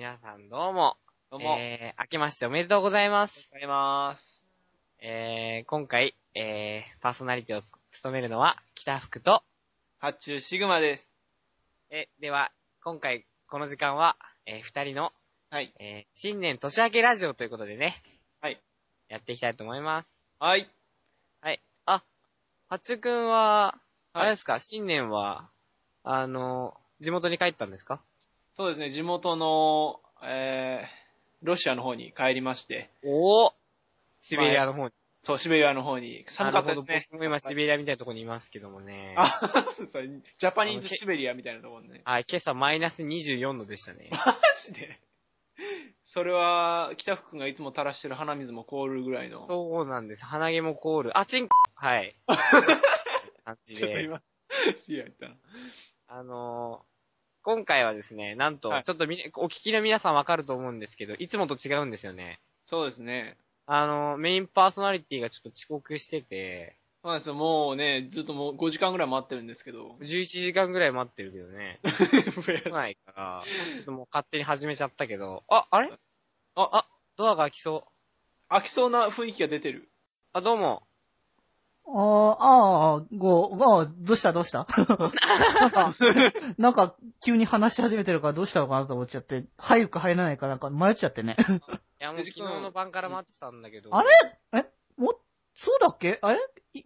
皆さんどうも。どうも。えー、明けましておめでとうございます。ありがとうございます。えー、今回、えー、パーソナリティを務めるのは、北福と、発注シグマです。え、では、今回、この時間は、えー、二人の、はい。えー、新年年明けラジオということでね。はい。やっていきたいと思います。はい。はい。あ、八中くんは、あはいれですか、新年は、あの、地元に帰ったんですか？そうですね、地元の、えー、ロシアの方に帰りまして、おおシベリアの方に。そう、シベリアの方に寒かったですね。今シベリアみたいなところにいますけどもね。あ、そうジャパニーズシベリアみたいなところね。はい、今朝マイナス24度でしたね。マジで？それは、北福君がいつも垂らしてる鼻水も凍るぐらいの。そうなんです。鼻毛も凍る。あ、チンコはい。感じで。ちょっと今、いや、言ったな。あのー今回はですね、なんと、はいちょっとみ、お聞きの皆さんわかると思うんですけど、いつもと違うんですよね。そうですね。あのーメインパーソナリティがちょっと遅刻してて、そうなんですよ、もうね、ずっともう5時間ぐらい待ってるんですけど。11時間ぐらい待ってるけどね。来は。ないいから、ちょっともう勝手に始めちゃったけど、あ、あれ？あ、あ、ドアが開きそう。飽きそうな雰囲気が出てる。あ、どうも。ああ、ああ、ご、ああ、どうしたどうした？なんか、なんか、急に話し始めてるからどうしたのかなと思っちゃって、入るか入らないかなんか迷っちゃってね。いや、もう昨日の晩から待ってたんだけど。あれ？え、も、そうだっけ？あれ？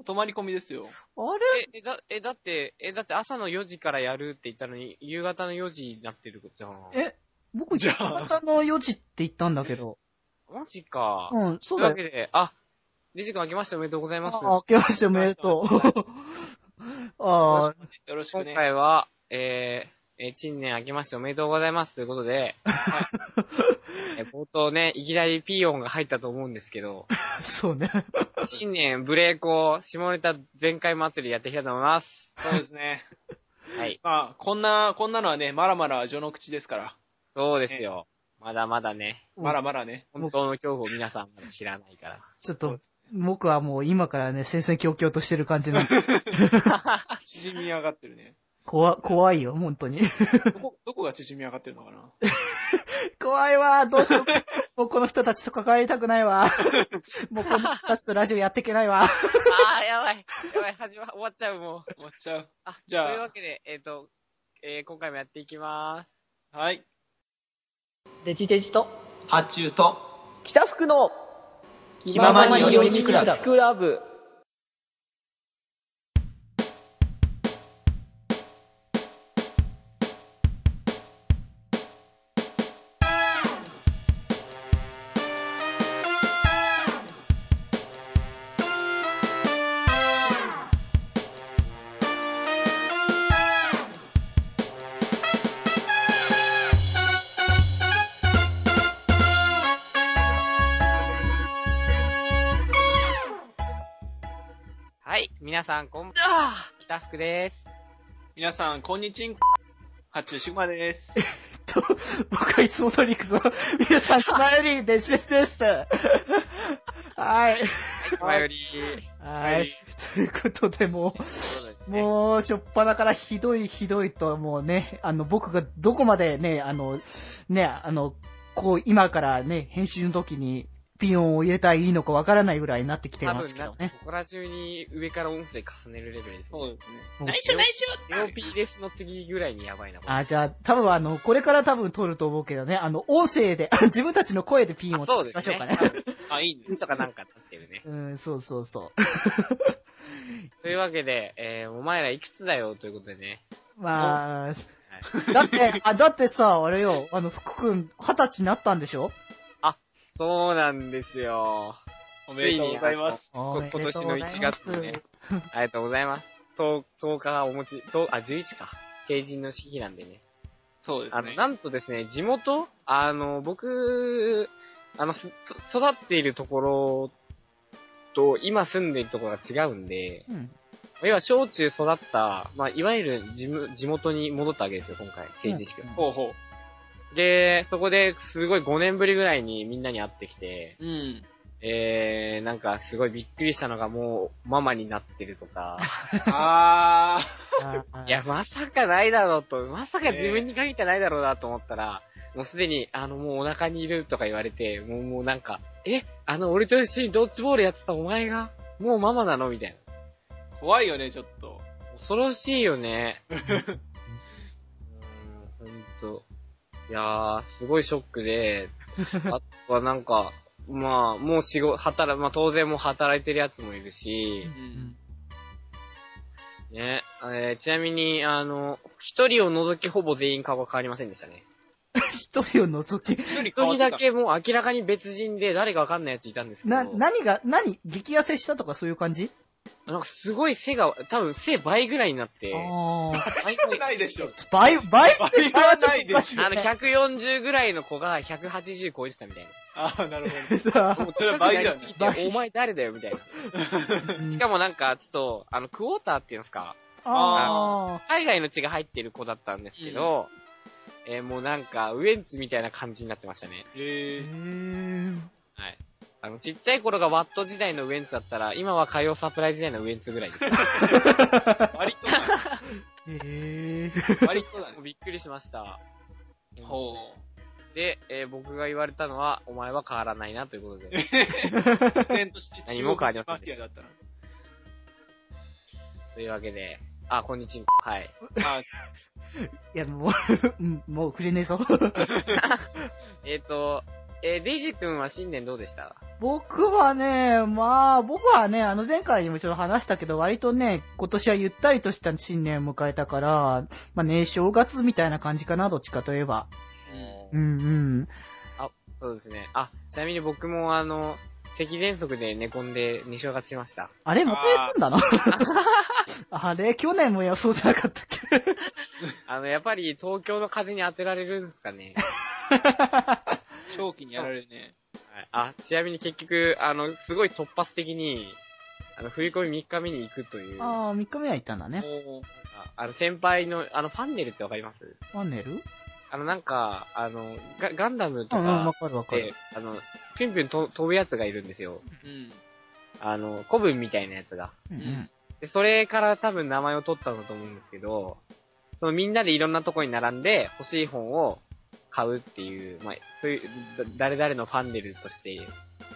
泊まり込みですよ。あれ？え、え、だ、え、だって、え、だって朝の4時からやるって言ったのに、夕方の4時になってるじゃん。え、僕、夕じゃあ方の4時って言ったんだけど。マジか。うん、とそだよ。いううわけで、あ、リジ君明けましておめでとうございます。ああ、明けましておめでとう。ああ、今よろしくね。回は、えー、えー、新年明けましておめでとうございますということで、えー冒頭ね、いきなりピー音が入ったと思うんですけど、そうね。新年ブレイクを下ネタ全開祭りやっていきたいと思います。そうですね。はい。まあ、こんな、こんなのはね、まだまだ序の口ですから。そうですよ。まだまだね、まだまだね。本当の恐怖を皆さんまだ知らないから。ちょっと、僕はもう今からね、戦々恐々としてる感じなんで、縮み上がってるね。怖、怖いよ、本当に。どこ、どこが縮み上がってるのかな？怖いわ、どうしよう。もうこの人たちと関わりたくないわ。もうこの人たちとラジオやっていけないわ。あー、やばい。やばい、始ま、終わっちゃう、もう。終わっちゃう。あ、じゃあというわけで、えっ、と、えー今回もやっていきます。はい。デジデジと、発注と北福の気ままに寄り道クラブ。皆さん、こんばんは。北福です。皆さん、こんにちん。発注シグマです。と、僕はいつも通り行くぞ。皆さん、つまより、デジデジです。はい。前より、はい。ということで、もう、う、もう、しょっぱなからひどいひどいと、もうね、あの、僕がどこまでね、あの、ね、あの、こう、今からね、編集の時に、ピン音を入れたらいいのかわからないぐらいになってきてますけどね。ここら中に上から音声重ねるレベルです、そうですね。もう内緒内緒 !AOP レスの次ぐらいにやばいな、これ。あ、じゃあ、多分あの、これから多分撮ると思うけどね、あの、音声で、自分たちの声でピンを作りましょうかね。あ、いいね。とかなんかなってるね。うん、そうそうそう。というわけで、えー、お前らいくつだよということでね。まあ、だって、あ、だってさ、あれよ、あの、福くん、二十歳になったんでしょそうなんですよ。おめでとうございます。こ今年の1月にね。ありがとうございます。10, 10日がお持ち、10あ、11か。成人の式なんでね。あの、そうですね。なんとですね、地元あの、僕、あの、育っているところと、今住んでいるところが違うんで、うん。要は小中育った、まあ、いわゆる地む地元に戻ったわけですよ、今回、成人式は。ほうほで、そこですごい5年ぶりぐらいにみんなに会ってきて、う。うん。えー、なんかすごいびっくりしたのがもうママになってるとか、ああーいや、まさかないだろうと、まさか自分に限ってないだろうなと思ったら、もうすでに、あの、もうお腹にいるとか言われて、もう、もうなんか、え？あの、俺と一緒にドッジボールやってたお前が、もうママなの？みたいな。怖いよね、ちょっと。恐ろしいよね。うーん、ほんと。いやー、すごいショックで、あとはなんか、まあ、もう仕事、働、まあ当然もう働いてるやつもいるしう、ん。ね、えーちなみに、あの、一人を除きほぼ全員顔が変わりませんでしたね。一人を除き。一人一人だけもう明らかに別人で誰かわかんないやついたんですけど。な、何が、何激痩せしたとかそういう感じ？なんかすごい背が、多分背倍ぐらいになって、ああ。倍変わないでしょ。倍、倍倍はないでしょ。あの、140ぐらいの子が180超えてたみたいああ、なるほど。さな。もうそれは倍だよね高くなお前誰だよみたいな。あ、しかもなんか、ちょっと、あの、クォーターっていうんですか、あ海外の血が入ってる子だったんですけど、えーもうなんか、ウエンツみたいな感じになってましたね。あ。へへえ。ーはい。あの、ちっちゃい頃がワット時代のウエンツだったら、今は火曜サプライズ時代のウエンツぐらいです。割とだ、へー割とだね。びっくりしました。ほで、えー僕が言われたのは、お前は変わらないなということで。う。依然として何も変わりませんマフィアだったな。というわけで、あ、こんにちは。はい。あ いや、もう、うんもうくれねえぞ。えっ、と、えーデイジ君は新年どうでした？僕はね、まあ、僕はね、あの前回にもちょっと話したけど、割とね、今年はゆったりとした新年を迎えたから、まあね、正月みたいな感じかな、どっちかといえば。うんうんうん。あ、そうですね。あ、ちなみに僕もあの、咳喘息で寝込んで二正月しました。あれ、また休んだの？あれ、去年も予想じゃなかったっけ？あの、やっぱり東京の風に当てられるんですかね。正気にやられるね。はい、あ、ちなみに結局、あの、すごい突発的に、あの、振り込み3日目に行くという、あああ、3日目は行ったんだね。あの、先輩の、あの、ファンネルってわかります？パネル？あの、なんか、あの、ガガンダムとうんうん、わかかるわかるで。、あの、ピュンピュンと飛ぶやつがいるんですよ。うん。あの、古文みたいなやつが。うんうん。で、それから多分名前を取ったんだと思うんですけど、そのみんなでいろんなとこに並んで欲しい本を買うっていう、まあ、そういう、だ誰々のファンネルとして、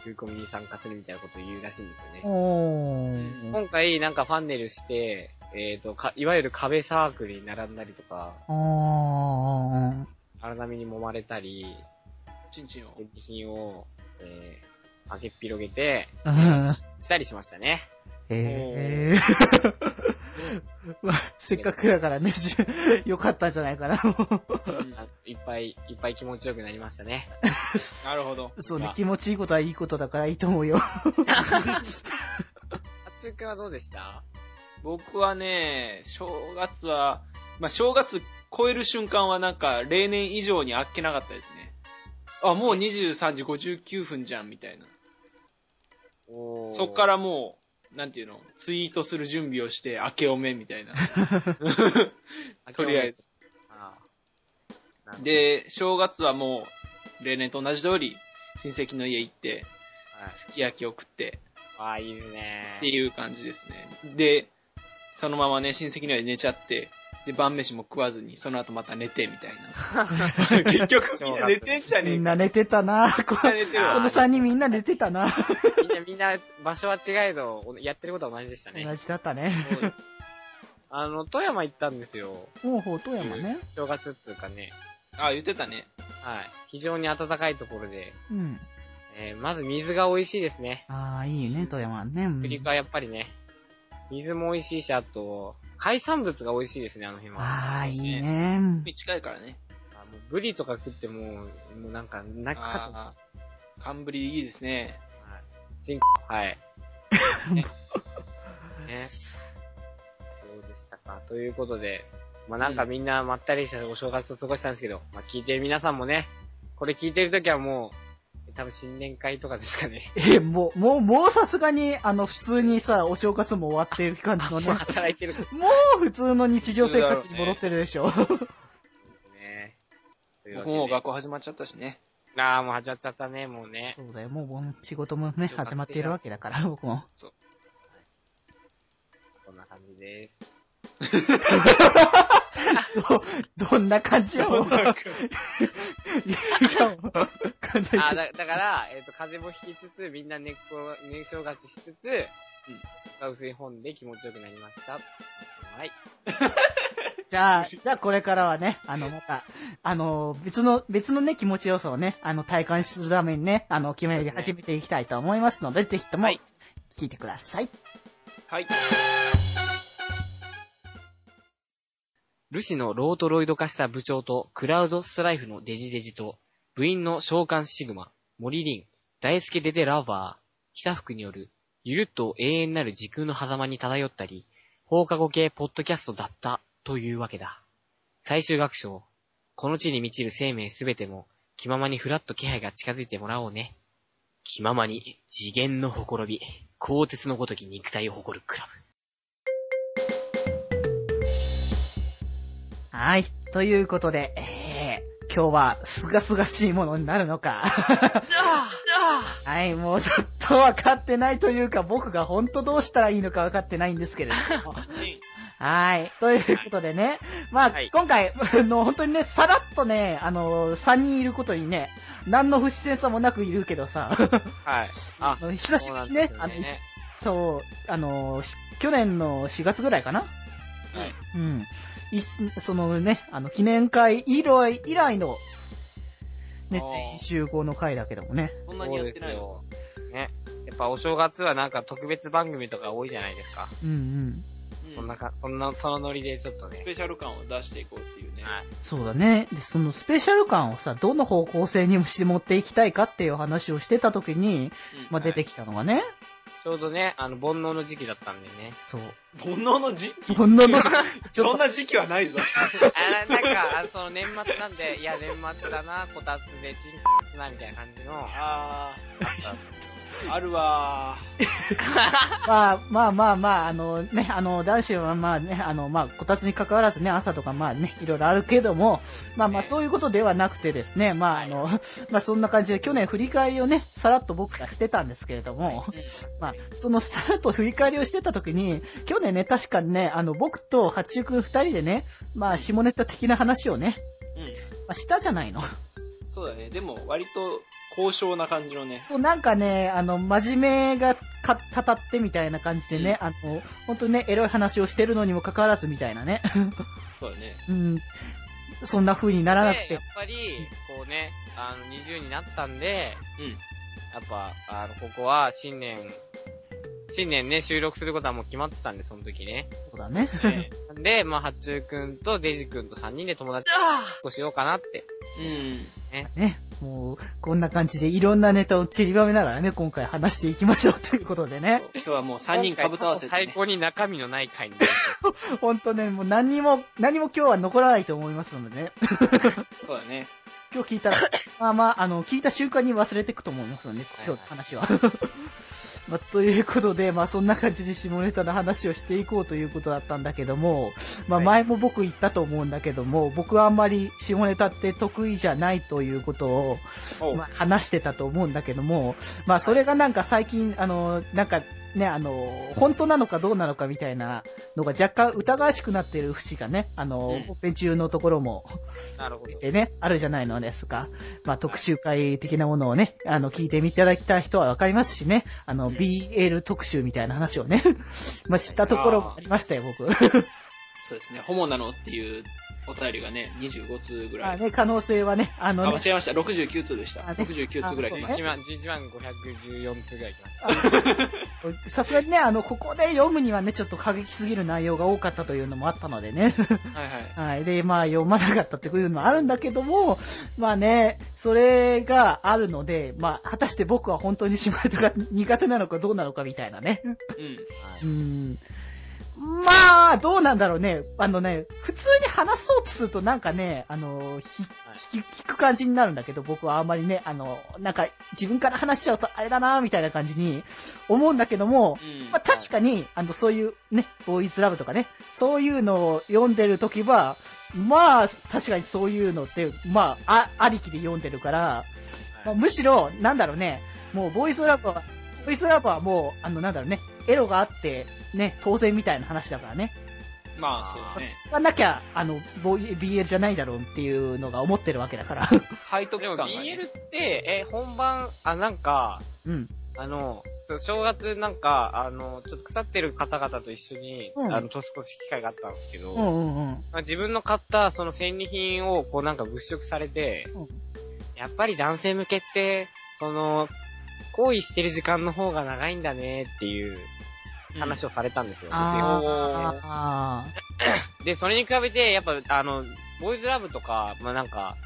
振り込みに参加するみたいなことを言うらしいんですよね。おー。今回なんかファンネルして、えっ、とか、いわゆる壁サークルに並んだりとか、あー。荒波に揉まれたり、チンチンを。品を、えー、開けっ広げて、うん。したりしましたね。へえ。まあ、せっかくだからね、じよかったんじゃないかな。ぱいいっぱい気持ちよくなりましたね。なるほど。そうね、気持ちいいことはいいことだからいいと思うよ。あっつーくんはどうでした？僕はね、正月は、まあ、正月超える瞬間はなんか、例年以上にあっけなかったですね。あ、もう23時59分じゃん、みたいな。そっからもう、なんていうの、ツイートする準備をして、明けおめみたいな。とりあえず。で、正月はもう、例年と同じ通り、親戚の家行って、すき焼きを食って、ああ、いいね。っていう感じですね。で、そのままね、親戚の家で寝ちゃって、で、晩飯も食わずに、その後また寝て、みたいな。結局みんな寝てんじゃねえか。みんな寝てたなこみんな寝てるわこの3人みんな寝てたなみんな、みんな、場所は違えど、おやってることは同じでしたね。同じだったね。そうです。あの、富山行ったんですよ。ほうほう、富山ね。正月っつうかね。あ、言ってたね。はい。非常に暖かいところで、うん。えー、まず水が美味しいですね。ああ、いいね、富山ね。うんアフリカはやっぱりね、水も美味しいし、あと、海産物が美味しいですね、あの辺は。ああ、いいね。海近いからね。あもうブリとか食っても、もうなんか、なかった。ああ、寒ブリいいですね。はい。チンコ、はい。ね。ねそうでしたか。ということで、まあなんかみんなまったりしたお正月を過ごしたんですけど、まあ聞いてる皆さんもね、これ聞いてるときはもう、多分新年会とかですかね。え、もう、もう、もうさすがに、あの、普通にさ、お正月も終わってる感じのねもう。働いてるかもう普通の日常生活に戻ってるでしょ。らね。というわけで僕もう学校始まっちゃったしね。ああ、もう始まっちゃったね、もうね。そうだよ、もうもう仕事もね、始まっているわけだから、僕も。そんな感じです。ど、どんな感じ あ、だ、だから、えっ、と、風邪もひきつつ、みんな寝っこ、寝正月しつつ、うん。薄い本で気持ちよくなりました。おしまい。じゃあ、じゃあこれからはね、あの、また、あの、別の、別のね、気持ちよさをね、あの、体感するためにね、あの、決めり始めていきたいと思いますので、ぜひともはい、聞いてください。はい。ルシのロートロイド化した部長とクラウドストライフのデジデジと、部員の召喚シグマ、森リン、大輔デデラバー、北福による、ゆるっと永遠なる時空の狭間に漂ったり、放課後系ポッドキャストだった、というわけだ。最終学章、この地に満ちる生命すべても、気ままにふらっと気配が近づいてもらおうね。気ままに次元のほころび、鋼鉄のごとき肉体を誇るクラブ。はい。ということで、えー、今日は、すがすがしいものになるのか。はい、もうちょっと分かってないというか、僕が本当どうしたらいいのか分かってないんですけれども。はい。ということでね。まあ、はい今回、あの、本当にね、さらっとね、あの、3人いることにね、何の不自然さもなくいるけどさ、はい。あ あの久しぶりにねそうなんですよそう、あの、し去年の4月ぐらいかなはい。うん。いしそのね、あの、記念会以来、以来の、ね、集合の会だけどもね。そんなにやってないよ。ね。やっぱお正月はなんか特別番組とか多いじゃないですか。うんうん。うんそんなか、そんな、そのノリでちょっとねス。ペシャル感を出していこうっていうね。はい。そうだね。で、そのスペシャル感をさ、どの方向性にして持っていきたいかっていう話をしてた時に、うんまあ、出てきたのがね、ちょうどね、あの、煩悩の時期だったんでね。そう。煩悩の時期？ほんの そんな時期はないぞ。あなんか、あのその年末なんで、いや、年末だな、こたつでチンコつな、みたいな感じの、ああったんですー、あるわまあ まあまあまあ、あのね、あの、男子はまあね、あの、まあ、こたつに関わらずね、朝とかまあね、いろいろあるけども、まあまあそういうことではなくてですね、まああの、まあそんな感じで去年振り返りをね、さらっと僕がしてたんですけれども、まあ、そのさらっと振り返りをしてた時に、去年ね、確かにね、あの、僕と八中くん二人でね、まあ、下ネタ的な話をね、ー。うん。まあ、したじゃないの。そうだね。でも、割と、高尚な感じのね。そう、なんかね、あの、真面目がか、たたってみたいな感じでね、あの、本当にね、エロい話をしてるのにもかかわらずみたいなね。そうだね。うん。そんな風にならなくで、やてっ。ぱり、こうね、あの、20になったんで、うん。やっぱ、あの、ここは新年、新年ね、収録することはもう決まってたんで、その時ね。そうだね。で、まあ、八中くんとデジくんと3人で友達をしようかなって。うん。ね。もう、こんな感じでいろんなネタを散りばめながらね、今回話していきましょうということでね。今日はもう3人かぶと合わせて、ね。最高に中身のない回になります。ほんとね、もう何にも、何も今日は残らないと思いますのでね。そうだね。今日聞いたら、まあまあ、あの、聞いた瞬間に忘れていくと思いますので、今日の話は。まあ、ということで、まあそんな感じで下ネタの話をしていこうということだったんだけども、まあはい。前も僕言ったと思うんだけども、僕はあんまり下ネタって得意じゃないということを、まあ、話してたと思うんだけども、まあそれがなんか最近、あの、なんかね、あの、本当なのかどうなのかみたいなのが若干疑わしくなっている節がね、あの、うん本編中のところも、なるほど。でね、あるじゃないのですか。まあ、特集会的なものをね、あの、聞いてみていただきたい人はわかりますしね、あの、うん BL 特集みたいな話をね、まあ、したところもありましたよ、僕。そうですね。ホモなのっていうお便りがね、25通ぐらい。まあね、可能性はね、あのあ、ね間違えました。69通でした。あね69通ぐらい来まし1万、11万514通ぐらい来ました。さすがにね、あの、ここで読むにはね、ちょっと過激すぎる内容が多かったというのもあったのでね。た。はいはい。はい。で、まあ、読まなかったっていうのもあるんだけども、まあね、それがあるので、まあ、果たして僕は本当に下ネタが苦手なのかどうなのかみたいなね。うん。うん。まあ、どうなんだろうね。あのね、普通に話そうとするとなんかね、あの、ひ、ひ、引く感じになるんだけど、僕はあんまりね、あの、なんか自分から話しちゃうとあれだなみたいな感じに思うんだけども、うん。まあ確かに、あの、そういうね、ボーイズラブとかね、そういうのを読んでるときは、まあ、確かにそういうのって、まあ、あ、ありきで読んでるから、まあむしろ、なんだろうね、もう、ボーイズラブは、ボーイズラブはもう、あの、なんだろうね、エロがあって、ね、当然みたいな話だからね。まあ、そうそですね。うがなきゃ、あの、ボイ BL じゃないだろうっていうのが思ってるわけだから。背徳感が、ね。BL って、え、本番、あ、なんか、うん。あの、正月なんか、あの、ちょっと腐ってる方々と一緒に、うんあの、年越し機会があったんですけど、うんうんうん。まあ、自分の買ったその戦利品をこうなんか物色されて、うんやっぱり男性向けって、その、行為してる時間の方が長いんだねっていう話をされたんですよ。女性あのーあで、それに比べて、やっぱ、あの、ボーイズラブとか、まあなんか、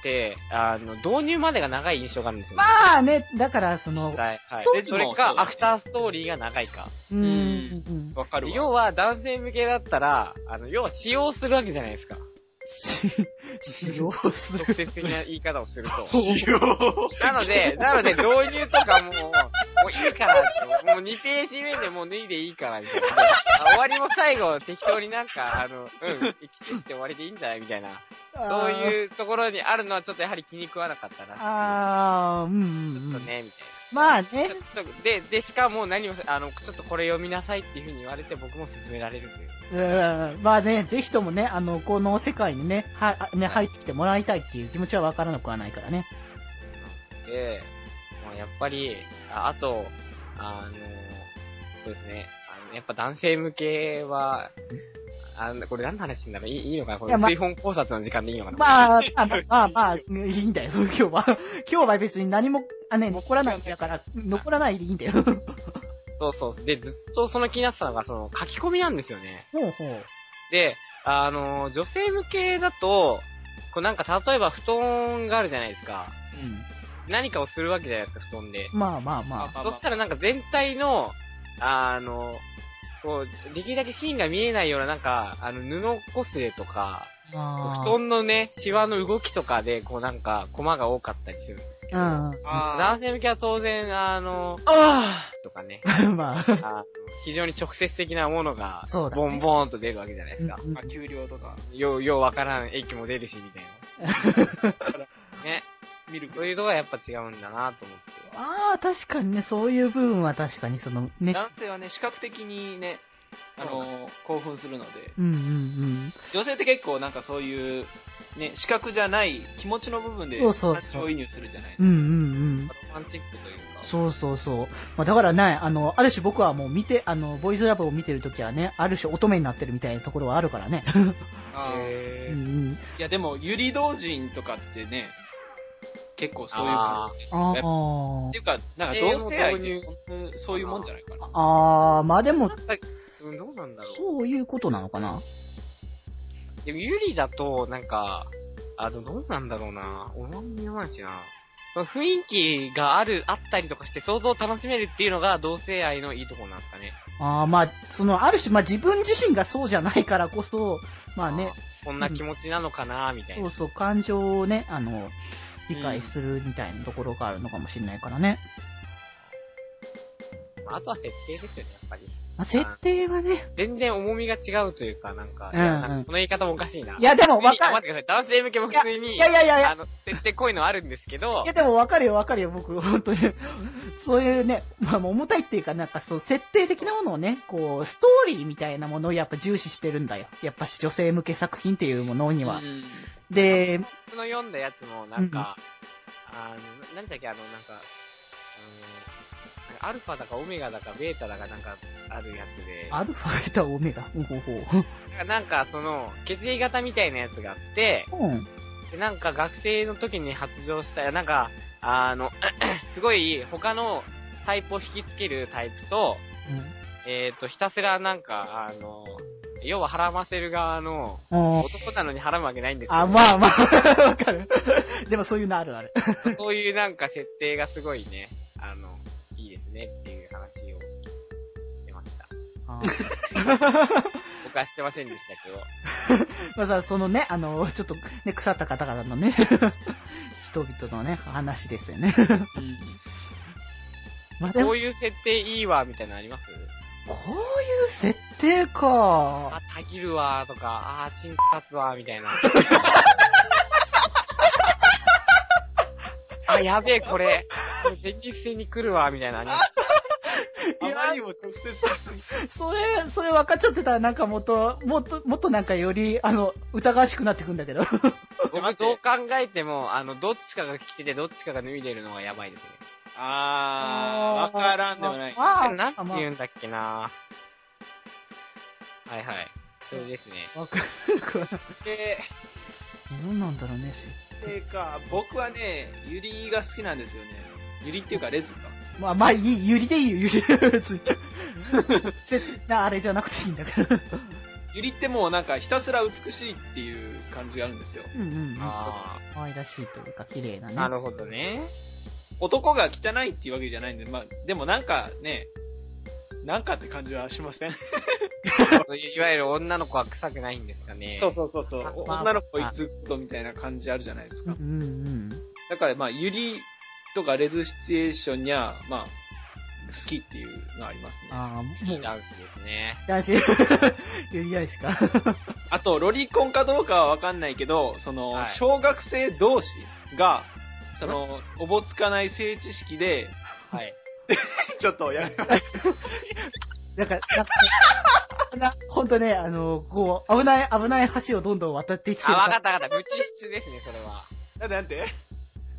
って、あの、導入までが長い印象があるんですよ、ー。まあね、だから、その、はい。はいストーリーで、それか、アフターストーリーが長いか。うーん。うんわかるわ。要は、男性向けだったら、あの、要は使用するわけじゃないですか。し使用する。直接的な言い方をすると。よなので、なので、導入とかも、もういいからもう2ページ目でもう脱いでいいから、みたいな。あ終わりも最後、適当になんか、あの、うん、キスして終わりでいいんじゃないみたいな。そうう。いうところにあるのはちょっとやはり気に食わなかったらしく。ああ、うんうんうん。ちょっとね、みたいまあねで、で、しかも何も、あの、ちょっとこれ読みなさいっていうふうに言われて僕も勧められるという。うんまあね、ぜひともね、あの、この世界にね、は、ね、入ってきてもらいたいっていう気持ちはわからなくはないからね。で、まあ、やっぱり、ああと、あの、そうですね、あの、やっぱ男性向けは、あの、これ何の話なんだろういいいいのかな？これ、水本考察の時間でいいのかな？まあ、まあ、まあ、まあ、いいんだよ、今日は。今日は別に何も、あ、ね、残らないんだから、残らないでいいんだよ。そうそう。で、ずっとその気になってたのが、その書き込みなんですよね。ほうほう。で、あの、女性向けだと、こうなんか例えば布団があるじゃないですか。何かをするわけじゃないですか、布団で。まあまあまあ。そしたらなんか全体の、あの、こう、できるだけシーンが見えないようななんか、あの、布こすれとか、あ布団のね、シワの動きとかで、こうなんか、コマが多かったりする。うん。あ男性向けは当然、あの、あとかね、まあ。あの非常に直接的なものが、そうだねボンボーンと出るわけじゃないですか。うんまあ、給料とか、よう、ようわからん駅も出るし、みたいな。ね。見るそういうとこがやっぱ違うんだなと思って。ああ、確かにね、そういう部分は確かにその、ね。男性はね、視覚的にね、あの興奮するので、うんうんうん。女性って結構なんかそういう、ね、視覚じゃない気持ちの部分でそうそうそう移入するじゃないうんうんうん。ロマンチックというか。そうそうそう。まあだからね、あの、ある種僕はもう見て、あの、ボーイズラブを見てるときはね、ある種乙女になってるみたいなところはあるからね。あーへー うんうん。いやでも、ユリ同人とかってね、結構そういう感じで。あやっぱあっていうか、なんか同性愛ってそういうもんじゃないかな。ああ、まあでも、うん、どうなんだろう。そういうことなのかな？でも、ゆりだと、なんか、あの、どうなんだろうな。おまんみないしな。その雰囲気がある、あったりとかして想像を楽しめるっていうのが同性愛のいいところなんですかね。ああ、まあ、その、ある種、まあ自分自身がそうじゃないからこそ、まあね、こんな気持ちなのかな、みたいな。そうそう、感情をね、あの、理解するみたいなところがあるのかもしれないからね。まああとは設定ですよね、やっぱり。まあ、設定はね、全然重みが違うというか、なんか、うんいやなんかこの言い方もおかしいな。いやでもわかるあ待ってください。男性向けも普通に、いやいやいやいやあの、設定こういうのあるんですけどいや、でもわかるよわかるよ、僕、本当に。そういうね、まあ、重たいっていうか、なんかそう、設定的なものをね、こう、ストーリーみたいなものをやっぱ重視してるんだよ。やっぱし女性向け作品っていうものには。うんで、僕の読んだやつも、なんか、あの、なんだっけ、あの、なんか、あの、アルファだかオメガだかベータだかなんかあるやつで、アルファ、ベータ、オメガ？ほうほうほう。なんかその、血液型みたいなやつがあって、うん。でなんか学生の時に発情した、なんか、あの、すごい他のタイプを引きつけるタイプと、えっ、と、ひたすらなんか、あの、要は腹ませる側の、うん。男なのに腹むわけないんですけど、あ、まあまあ、わかる。でもそういうのあるある。そういうなんか設定がすごいね、ねっていう話をしてました。あ 僕はしてませんでしたけど。まあさ、そのね、あの、ちょっとね、腐った方々のね、人々のね、話ですよね。まあでも、ここういう設定いいわ、みたいなのあります？ういう設定か。あ、たぎるわ、とか、あー、チン立つわ、みたいな。あ、やべえ、これ、これ前日戦に来るわ、みたいなのあります。いやあまにも直接それ、それ分かっちゃってたらなんかもっと、もっと、もっとなんかより、あの、疑わしくなってくんだけど。僕どう考えても、あの、どっちかが着てて、どっちかが脱いでるのがやばいですね。あー、わからんでもない。あーなんて言うんだっけなはいはい。それですね。わかるかな。で、どうなんだろうね、てか、僕はね、ユリが好きなんですよね。ユリっていうか、レズか。まあ、まあ、いい、ゆりでいいよ、ゆり。別に。切なあれじゃなくていいんだから。ユリってもうなんかひたすら美しいっていう感じがあるんですよ。うんうんうん。あ可愛らしいというか、綺麗なあ、ね。なるほどね。男が汚いっていうわけじゃないんで、まあ、でもなんかね、なんかって感じはしません？いわゆる女の子は臭くないんですかね。そうそうそうそう。おまあ女の子いつっとみたいな感じあるじゃないですか。うんうんだからまあ、ユリとかレズシチュエーションには、まあ、好きっていうのはありますね。ああ、いも、いうダンスですね。男子、ゆりやしか。あと、ロリコンかどうかはわかんないけど、その、はい小学生同士が、その、おぼつかない性知識で、はい。ちょっとやめます。なんか、なんか、な、ほんとね、あの、こう、危ない、危ない橋をどんどん渡っていってあ、わかったわかった。無知質ですね、それは。なんでなんて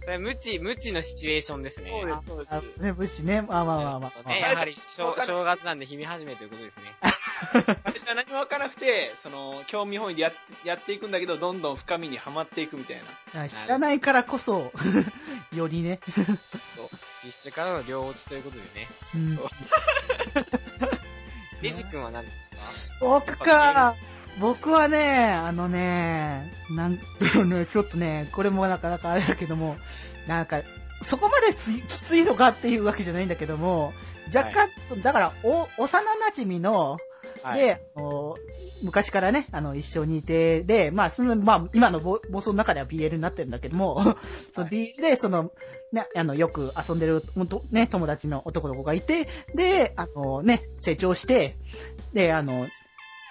それ無知、無知のシチュエーションですね。そうです、そうですあ。ね、武士ね。まあまあまあまあ。ね、あやはり正、正月なんで日々始めということですね。私は何もわからなくて、その、興味本位でやってやっていくんだけど、どんどん深みにはまっていくみたいな。あ知らないからこそ、よりね。そう実習からの両落ちということでね。うん レジ君は何ですか？僕か。僕はね、あのね、なんだろうね、ちょっとね、これもなかなかあれだけども、なんか、そこまでつきついのかっていうわけじゃないんだけども、若干、そだから、お、幼馴染の、はい。で、昔からね、あの、一緒にいて、で、まあ、その、まあ、今のぼ放送の中では BL になってるんだけども、その BL で、その、ね、あの、よく遊んでる、ほんとね、友達の男の子がいて、で、あの、ね、成長して、で、あの、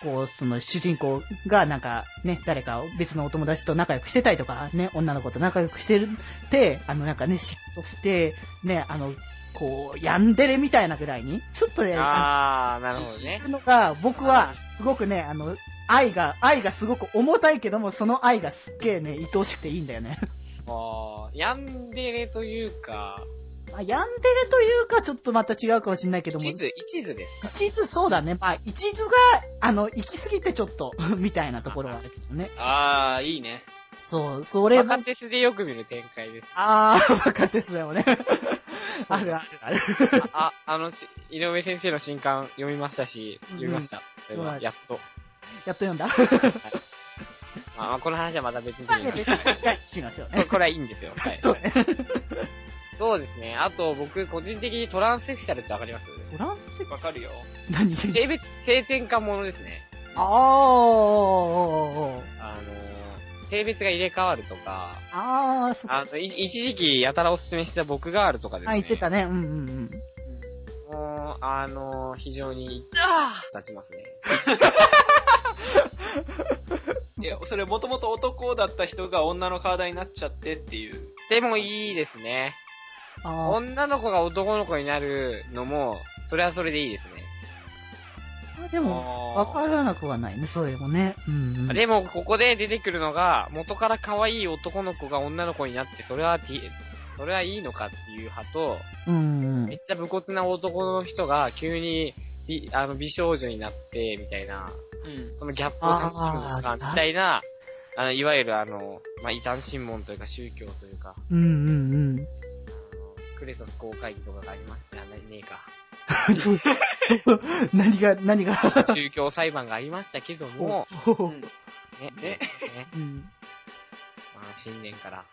こう、その主人公がなんかね、誰か別のお友達と仲良くしてたりとか、ね、女の子と仲良くしてるって、あのなんかね、嫉妬して、ね、あの、こう、ヤンデレみたいなぐらいに、ちょっとね、あー、なるほどね。のが、僕は、すごくね、あの、愛が、愛がすごく重たいけども、その愛がすっげえね、愛おしくていいんだよね。あー、ヤンデレというか、まあ、ヤンデレというか、ちょっとまた違うかもしれないけども、一途、一途ですか一途そうだね。まあ、一途が、あの、行き過ぎてちょっと、みたいなところはあるけどね。あー、いいね。そう、それも若、手スでよく見る展開です。あー、若手っすよね。あるあるある。あ、あのし、井上先生の新刊読みましたし、読みました。それは、やっと。やっと読んだ。まあまあ、この話はまた別にまあね、別に、はい、しましょうね。これはいいんですよ。はい。そうね。そうですね。あと、僕、個人的にトランスセクシャルってわかります？トランスセクわかるよ。何？性別、性転換ものですね。あー、おーあのー、性別が入れ替わるとか、あー、そっか。あの、い一時期やたらおすすめした僕ガールとかですね。あ、言ってたね。うんうんうん。もう、あのー、非常に、立ちますね。いや、それもともと男だった人が女の体になっちゃってっていう。でもいいですね。女の子が男の子になるのも、それはそれでいいですね。あ、でも、わからなくはないね、それもね。うん、うん。でも、ここで出てくるのが、元から可愛い男の子が女の子になって、それは、それはいいのかっていう派と、うんうんめっ。ちゃ武骨な男の人が急に美あの美少女になって、みたいな、うん。そのギャップを楽しむのか、みたいな、あの、いわゆるあの、まあ、異端審問というか宗教というか、うんうんうん。クレソス公会議とかがありまして、あ、なねえか。何が、何が。宗教裁判がありましたけども、ほうほううんね、ねね、うん。まあ、新年から。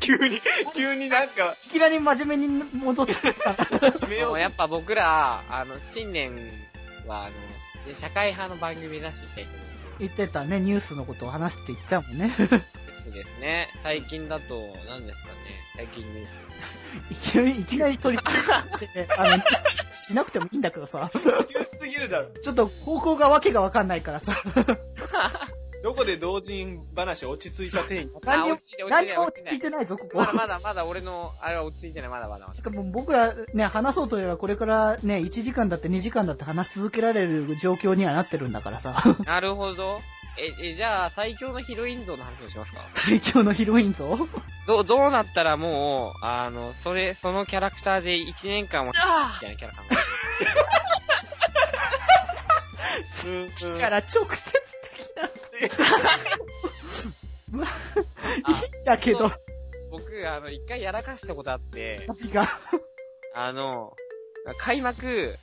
急に、急になんか、いきなり真面目に戻ってた。決めよう。もうやっぱ僕ら、あの、新年は、あの、社会派の番組目指していきたいと思う。言ってたね、ニュースのことを話すって言ったもんね。ですね。最近だと、何ですかね。最近ニュース。いきなり、いきなり取り付けて、あの、しなくてもいいんだけどさ。急すぎるだろ。ちょっと方向がわけがわかんないからさ。どこで同人話落ち着いた点に 何にも落ち着いて落ち着い何も落ち着いてないぞ、ここ。まだまだまだ俺の、あれは落ち着いてない、まだまだまだし。かも僕らね、話そうといえばこれからね、1時間だって2時間だって話し続けられる状況にはなってるんだからさ。なるほど。え、え、じゃあ、最強のヒロイン像の話をしますか？最強のヒロイン像？どう、どうなったらもう、あの、それ、そのキャラクターで1年間も、みたいなキャラ考好きから 直接的な。まあ、いいんだけど、えて。僕、あの、一回やらかしたことあって、何が？あの、開幕、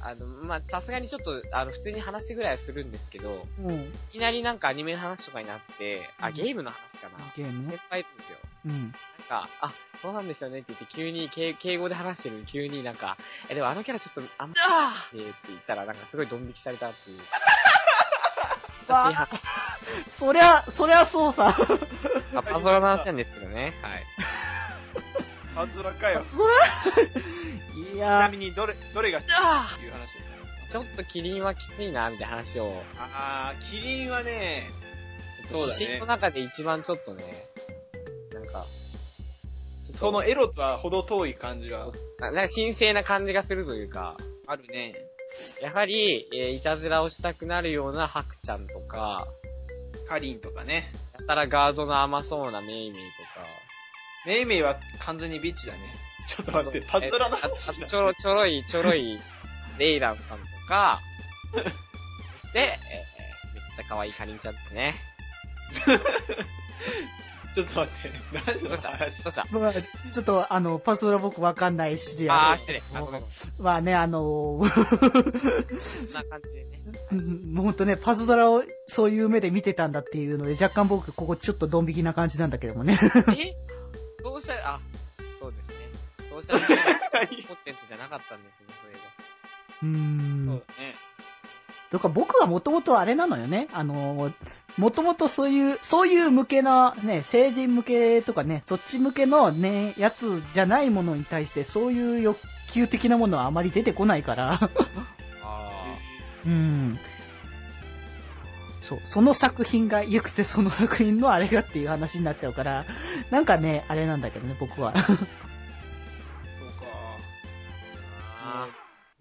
あの、まあ、さすがにちょっと、あの、普通に話ぐらいはするんですけど、うん。いきなりなんかアニメの話とかになって、あ、ゲームの話かな。先ゲーム？ね。輩いるんですよ。うん。なんか、あ、そうなんですよねって言って、急に敬敬語で話してるのに急になんか、え、でもあのキャラちょっと、あんま、えーって言ったら、なんかすごいドン引きされたっていう。わ私話そりゃ、そりゃそうさ。まあパズドラの話なんですけどね。はい。パズドラかよ。そりゃ、いちやなみに、どれ、どれが好き？っていう話になりますか？ちょっとキリンはきついな、みたいな話を、あー、キリンはね、ちょっと指針の中で一番ちょっとね、なんか、ちょっとそのエロとは程遠い感じが。ななんか神聖な感じがするというか、あるね。やはり、えーいたずらをしたくなるようなハクちゃんとか、カリンとかね。やたらガードの甘そうなメイメイとか、メイメイは完全にビッチだね。ちょっと待って、パズドラの話ちょろ、ちょろい、ちょろい、レイランさんとか、そして、えーめっちゃ可愛いカリンちゃんですね。ちょっと待って、何のどうした？ど話うした？まあ、ちょっと、あの、パズドラ僕わかんないし、あー、れ失礼。あ、ごめん。まあね、あの、そんな感じでね。う んもうほんとね、パズドラをそういう目で見てたんだっていうので、若干僕、ここちょっとドン引きな感じなんだけどもね。え？そうした？ら、あ。コンテンツじゃなかったんですね、それが。うーん。そうだね。だから僕はもともとあれなのよね。あの、もともとそういう、そういう向けのね、成人向けとかね、そっち向けのね、やつじゃないものに対して、そういう欲求的なものはあまり出てこないから。あうん。そう、その作品が良くて、その作品のあれがっていう話になっちゃうから、なんかね、あれなんだけどね、僕は。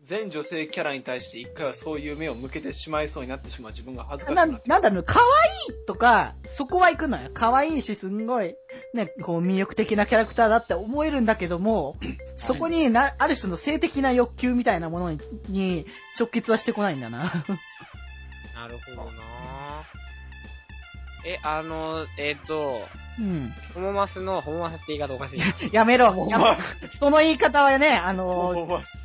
全女性キャラに対して一回はそういう目を向けてしまいそうになってしまう自分が恥ずかしくななんだろう、可愛いとか、そこは行くのよ。可愛いし、すんごい、ね、こう魅力的なキャラクターだって思えるんだけども、そこにな、ある種の性的な欲求みたいなものにに直結はしてこないんだな。ーなるほどなえ、あの、えっ、と、うん。ホモマスの、ホモマスって言い方おかしい。やめろ。もうやめろその言い方はね、あの、もう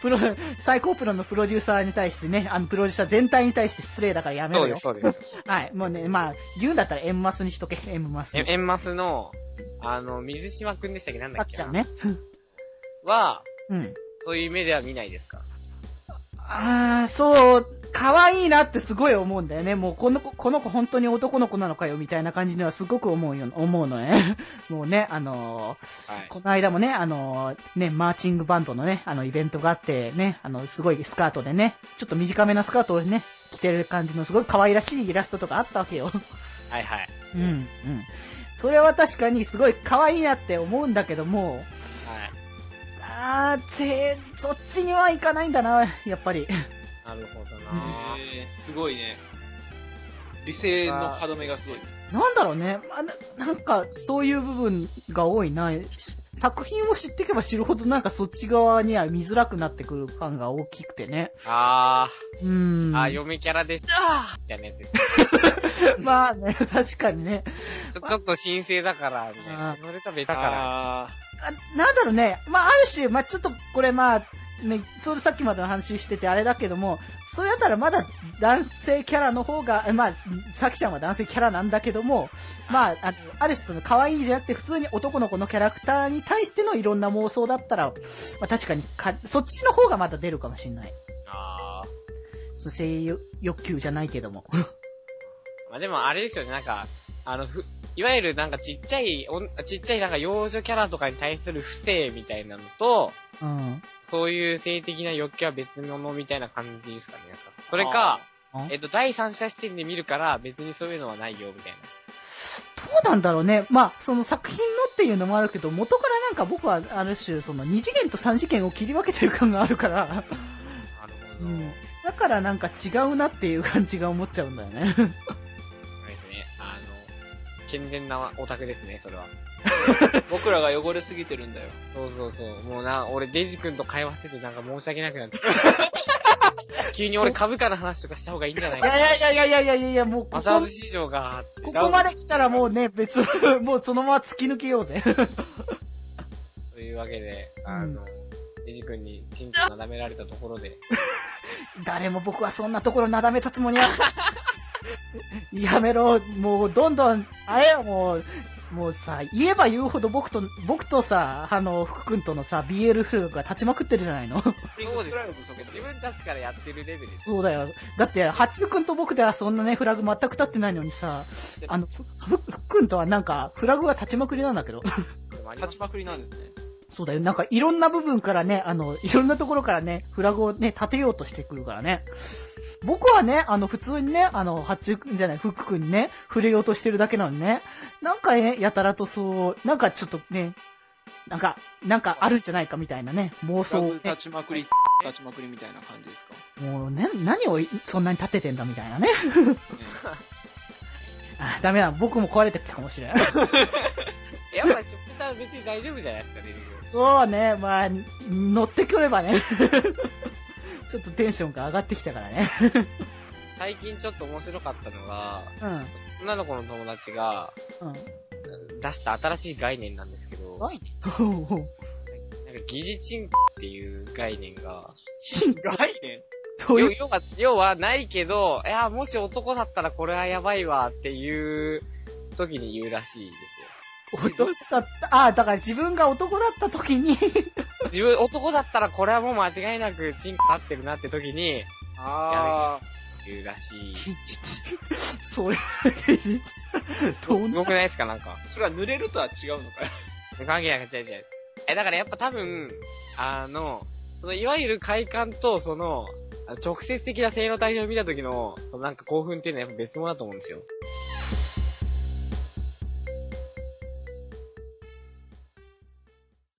プロ、最高プロのプロデューサーに対してね、あの、プロデューサー全体に対して失礼だからやめろよそうです、。そうです。はい。もうね、まあ、言うんだったら M マスにしとけ、M マス。えエンマスの、あの、水島くんでしたっけ？なんだっけパクちゃんね。は、うん。そういう目では見ないですか？あー、そう、可愛いなってすごい思うんだよね。もうこの子、この子本当に男の子なのかよみたいな感じにはすごく思うよ、思うのね。もうね、あのーはい。この間もね、あのーね、マーチングバンドのね、あのイベントがあってね、あの、すごいスカートでね、ちょっと短めなスカートをね、着てる感じのすごい可愛らしいイラストとかあったわけよ。はいはい。うん、うん。それは確かにすごい可愛いなって思うんだけども、はい。あー、ぜそっちにはいかないんだな、やっぱり。なるほどなえー、すごいね。理性の歯止めがすごい。なんだろうね。まあななんか、そういう部分が多いな。し作品を知っていけば知るほどなんかそっち側には見づらくなってくる感が大きくてね。あうーん。ー、あー、嫁キャラでしたみたいなや。まあね、確かにね。ちょ、ちょっと神聖だから、みたいなあ。それと別だから。ああなんだろうね。まあ、ある種、まあちょっとこれまあ、ね、それさっきまでの話しててあれだけども、それだったらまだ男性キャラの方が、えまあ、さきちゃんは男性キャラなんだけども、まあ、あのある種その可愛いじゃなくて普通に男の子のキャラクターに対してのいろんな妄想だったら、まあ確かにか、そっちの方がまだ出るかもしれない。あその性欲欲求じゃないけども。ー。まあでもあれですよね、なんか、あの、ふ、いわゆるなんかちっちゃい、ちっちゃいなんか幼女キャラとかに対する不正みたいなのと、うん。そういう性的な欲求は別物みたいな感じですかね。それか、えっと、第三者視点で見るから、別にそういうのはないよ、みたいな。どうなんだろうね。まあ、その作品のっていうのもあるけど、元からなんか僕はある種、その2次元と3次元を切り分けてる感があるから、なるほど。うん。だからなんか違うなっていう感じが思っちゃうんだよね。健全なオタクですね、それは。僕らが汚れすぎてるんだよ。そうそうそう。もうな、俺デジ君と会話しててなんか申し訳なくなってきた。急に俺株価の話とかした方がいいんじゃないかいやいやいやいやいやいやいや、もうここマザーズ、市場が、ここまで来たらもうね、別、もうそのまま突き抜けようぜ。というわけで、あの、デジ君にチンコなだめられたところで、誰も僕はそんなところなだめたつもりは。やめろ、もうどんどん、あれよ、もう、もうさ、言えば言うほど僕と、僕とさ、あの、福君とのさ、BL フラグが立ちまくってるじゃないのそうです自分たちからやってるレベル。そうだよ。だって、八君と僕ではそんなね、フラグ全く立ってないのにさ、あの、福君とはなんか、フラグが立ちまくりなんだけど。立ちまくりなんですね。そうだよ。なんか、いろんな部分からね、あの、いろんなところからね、フラグをね、立てようとしてくるからね。僕はね、あの、普通にね、あの、八中じゃない、フック君にね、触れようとしてるだけなのにね、なんかね、やたらとそう、なんかちょっとね、なんか、なんかあるんじゃないかみたいなね、妄想をね、立ちまくり、立ちまくりみたいな感じですか？もうね、何をそんなに立ててんだみたいなね。ね あ、ダメだ、僕も壊れてきたかもしれない。やっぱシュプター別に大丈夫じゃないですか、デジ君。そうね、まあ、乗ってくればね。ちょっとテンションが上がってきたからね。最近ちょっと面白かったのが、うん。女の子の友達がうん。出した新しい概念なんですけど、はい。なんか疑似チンコっていう概念が、概念どういう、要要は、要はないけど、いや、もし男だったらこれはやばいわっていう時に言うらしいですよ。男だった、あ、だから自分が男だった時に、自分、男だったらこれはもう間違いなくチンコ立ってるなって時にあ言うらしい。それ、どんな？すごくないですかなんか。あ。それは濡れるとは違うのかよ。関係ない、違う違う。え、だからやっぱ多分、あの、そのいわゆる快感と、その、直接的な性の対象を見た時の、そのなんか興奮っていうのはやっぱ別物だと思うんですよ。